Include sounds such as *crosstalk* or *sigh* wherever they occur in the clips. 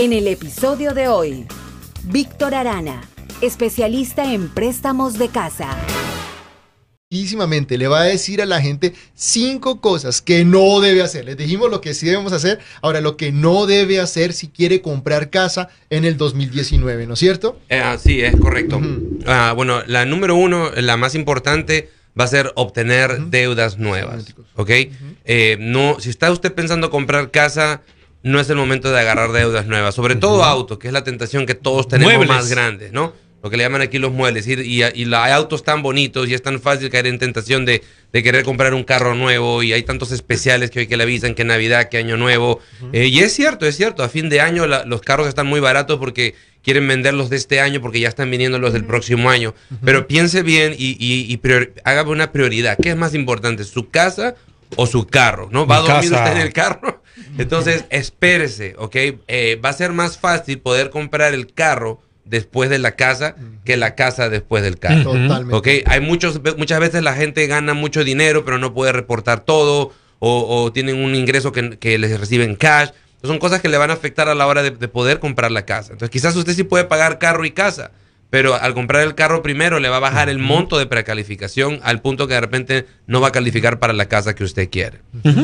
En el episodio de hoy, Víctor Arana, especialista en préstamos de casa. le va a decir a la gente cinco cosas que no debe hacer. Les dijimos lo que sí debemos hacer, ahora lo que no debe hacer si quiere comprar casa en el 2019, ¿no es cierto? Eh, sí, es correcto. Ah, bueno, la número uno, la más importante, va a ser obtener deudas nuevas. ¿Ok? Eh, no, si está usted pensando comprar casa, no es el momento de agarrar deudas nuevas. Sobre todo autos, que es la tentación que todos tenemos más grande, ¿no? Lo que le llaman aquí los muebles. Y, y, hay autos tan bonitos y es tan fácil caer en tentación de, querer comprar un carro nuevo. Y hay tantos especiales que hoy que le avisan que Navidad, que Año Nuevo. Eh, y es cierto, es cierto. A fin de año los carros están muy baratos porque quieren venderlos de este año porque ya están viniendo los del próximo año. Pero piense bien y, y, haga una prioridad. ¿Qué es más importante, su casa o su carro? ¿No? ¿Va a dormir usted en el carro? Entonces, espérese, ¿ok? Eh, va a ser más fácil poder comprar el carro después de la casa que la casa después del carro. Totalmente. ¿Ok? Hay muchos, muchas veces la gente gana mucho dinero, pero no puede reportar todo o, tienen un ingreso que, que les reciben cash son cosas que le van a afectar a la hora de, poder comprar la casa. Entonces, quizás usted sí puede pagar carro y casa, pero al comprar el carro primero le va a bajar el monto de precalificación al punto que de repente no va a calificar para la casa que usted quiere.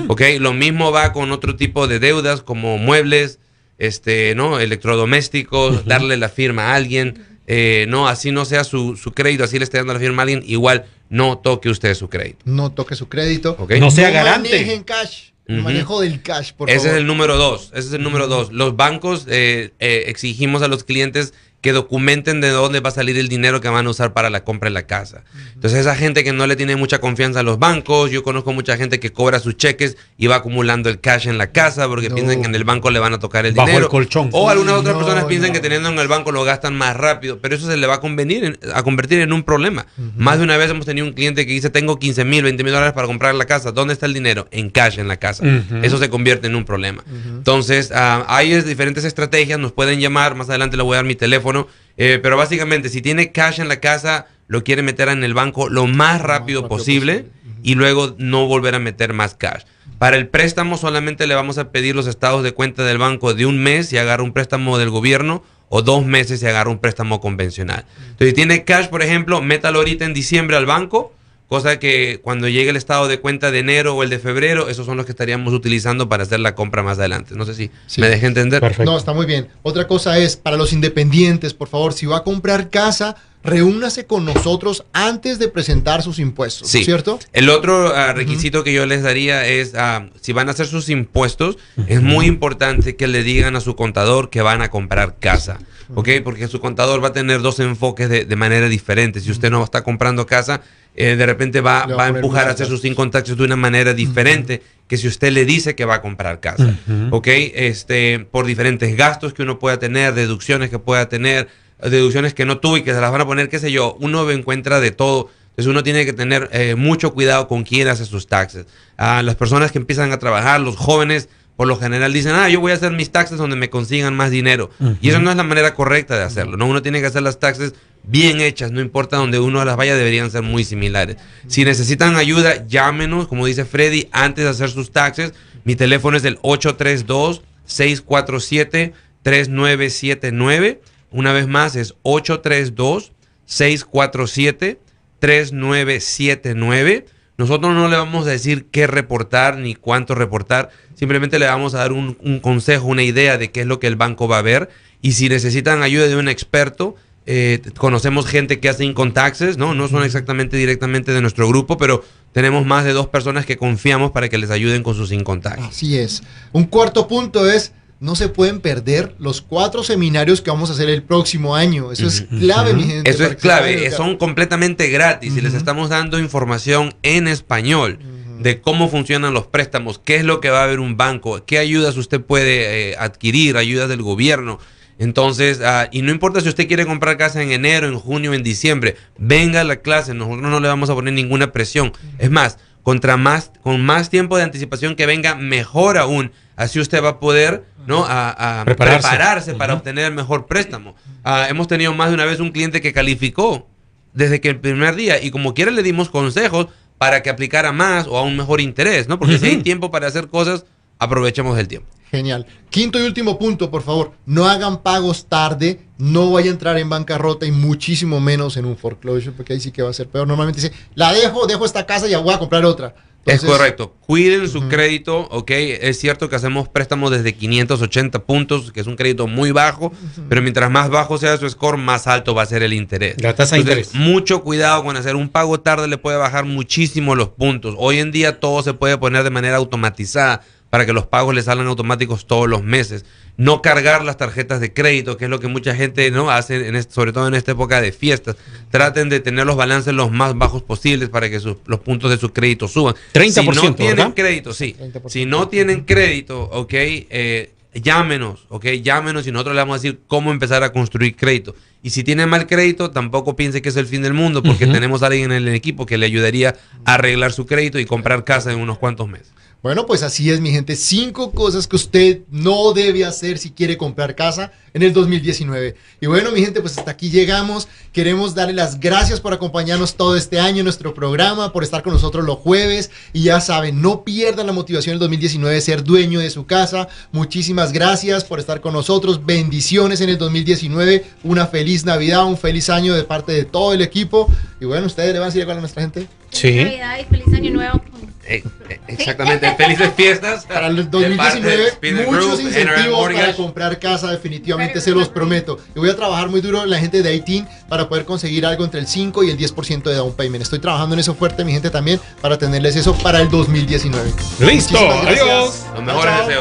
¿Ok? Lo mismo va con otro tipo de deudas como muebles, este, ¿no? Electrodomésticos, darle la firma a alguien. Eh, no, así no sea su, crédito, así le esté dando la firma a alguien, igual no toque usted su crédito. No toque su crédito. No sea garante. en cash. Manejo del cash, por Ese es el número dos. Ese es el número dos. Los bancos eh, eh, exigimos a los clientes que documenten de dónde va a salir el dinero que van a usar para la compra de la casa. Entonces, esa gente que no le tiene mucha confianza a los bancos, yo conozco mucha gente que cobra sus cheques y va acumulando el cash en la casa porque piensan que en el banco le van a tocar el Bajo dinero. el colchón. O algunas otras personas piensan que teniendo en el banco lo gastan más rápido, pero eso se le va a convenir a convertir en un problema. Más de una vez hemos tenido un cliente que dice, tengo 15 mil, 20 mil dólares para comprar la casa. ¿Dónde está el dinero? En cash en la casa. Eso se convierte en un problema. Entonces, ah, hay diferentes estrategias, nos pueden llamar, más adelante le voy a dar mi teléfono. Eh, pero básicamente, si tiene cash en la casa, lo quiere meter en el banco lo más rápido, posible, y luego no volver a meter más cash. Para el préstamo solamente le vamos a pedir los estados de cuenta del banco de un mes y agarra un préstamo del gobierno o dos meses y agarra un préstamo convencional. Entonces, si tiene cash, por ejemplo, métalo ahorita en diciembre al banco Cosa que cuando llegue el estado de cuenta de enero o el de febrero, esos son los que estaríamos utilizando para hacer la compra más adelante. No sé si me dejé entender. No, está muy bien. Otra cosa es, para los independientes, por favor, si va a comprar casa, reúnase con nosotros antes de presentar sus impuestos, sí. ¿cierto? El otro ah, requisito que yo les daría es, ah, si van a hacer sus impuestos, es muy importante que le digan a su contador que van a comprar casa, ¿ok? Porque su contador va a tener dos enfoques de, de manera diferente. Si usted no está comprando casa, eh, de repente va, a, empujar a hacer sus income taxes de una manera diferente que si usted le dice que va a comprar casa. ¿Ok? Este, por diferentes gastos que uno pueda tener, deducciones que pueda tener, deducciones que no tuvo y que se las van a poner, qué sé yo, uno encuentra de todo. Entonces uno tiene que tener eh, mucho cuidado con quién hace sus taxes. A las personas que empiezan a trabajar, los jóvenes, por lo general dicen, ah, yo voy a hacer mis taxes donde me consigan más dinero. Y eso no es la manera correcta de hacerlo, ¿no? Uno tiene que hacer las taxes bien hechas, no importa donde uno las vaya, deberían ser muy similares. Si necesitan ayuda, llámenos, como dice Freddy, antes de hacer sus taxes. Mi teléfono es el 832-647-3979. Una vez más, es 832-647-3979. Nosotros no le vamos a decir qué reportar ni cuánto reportar, simplemente le vamos a dar un, un, consejo, una idea de qué es lo que el banco va a ver. Y si necesitan ayuda de un experto, eh, conocemos gente que hace income taxes, ¿no? No son exactamente directamente de nuestro grupo, pero tenemos más de dos personas que confiamos para que les ayuden con sus income taxes. Así es. Un cuarto punto es no se pueden perder los cuatro seminarios que vamos a hacer el próximo año. Eso es clave, mi gente. Eso es clave. Son completamente gratis y les estamos dando información en español de cómo funcionan los préstamos, qué es lo que va a haber un banco, qué ayudas usted puede eh, adquirir, ayudas del gobierno. Entonces, ah, y no importa si usted quiere comprar casa en enero, en junio, en diciembre, venga a la clase, nosotros no le vamos a poner ninguna presión. Es más, contra más, con más tiempo de anticipación que venga, mejor aún. Así usted va a poder ¿no? a, prepararse, para obtener el mejor préstamo. Ah, hemos tenido más de una vez un cliente que calificó desde que el primer día y como quiera le dimos consejos para que aplicara más o a un mejor interés, ¿no? Porque si hay tiempo para hacer cosas, aprovechemos el tiempo. Genial. Quinto y último punto, por favor, no hagan pagos tarde, no vaya a entrar en bancarrota y muchísimo menos en un foreclosure, porque ahí sí que va a ser peor. Normalmente dice, la dejo, dejo esta casa y voy a comprar otra. Es correcto. Cuiden su crédito, ¿ok? Es cierto que hacemos préstamos desde 580 puntos, que es un crédito muy bajo, pero mientras más bajo sea su score, más alto va a ser el interés. La tasa de interés. Mucho cuidado con hacer un pago tarde, le puede bajar muchísimo los puntos. Hoy en día todo se puede poner de manera automatizada para que los pagos les salgan automáticos todos los meses. No cargar las tarjetas de crédito, que es lo que mucha gente no hace, en sobre todo en esta época de fiestas. Traten de tener los balances los más bajos posibles para que los puntos de su crédito suban. 30%. Si no tienen crédito, sí. Si no tienen crédito, ok, eh, llámenos, ok, llámenos y nosotros le vamos a decir cómo empezar a construir crédito. Y si tiene mal crédito, tampoco piense que es el fin del mundo, porque tenemos a alguien en el equipo que le ayudaría a arreglar su crédito y comprar casa en unos cuantos meses. Bueno, pues así es, mi gente. Cinco cosas que usted no debe hacer si quiere comprar casa en el 2019. Y bueno, mi gente, pues hasta aquí llegamos. Queremos darle las gracias por acompañarnos todo este año en nuestro programa, por estar con nosotros los jueves. Y ya saben, no pierdan la motivación en el 2019 de ser dueño de su casa. Muchísimas gracias por estar con nosotros. Bendiciones en el 2019. Una feliz Navidad, un feliz año de parte de todo el equipo. Y bueno, ustedes le van a decir algo a nuestra gente. Sí. Navidad y feliz año nuevo. Eh, eh, exactamente, felices fiestas. *laughs* Para el 2019, muchos incentivos para comprar casa, definitivamente se los prometo. Y voy a trabajar muy duro en la gente de Haití para poder conseguir algo entre el 5 y el 10% de down payment. Estoy trabajando en eso fuerte, mi gente, también, para tenerles eso para el 2019. Listo, adiós. Los mejores deseos.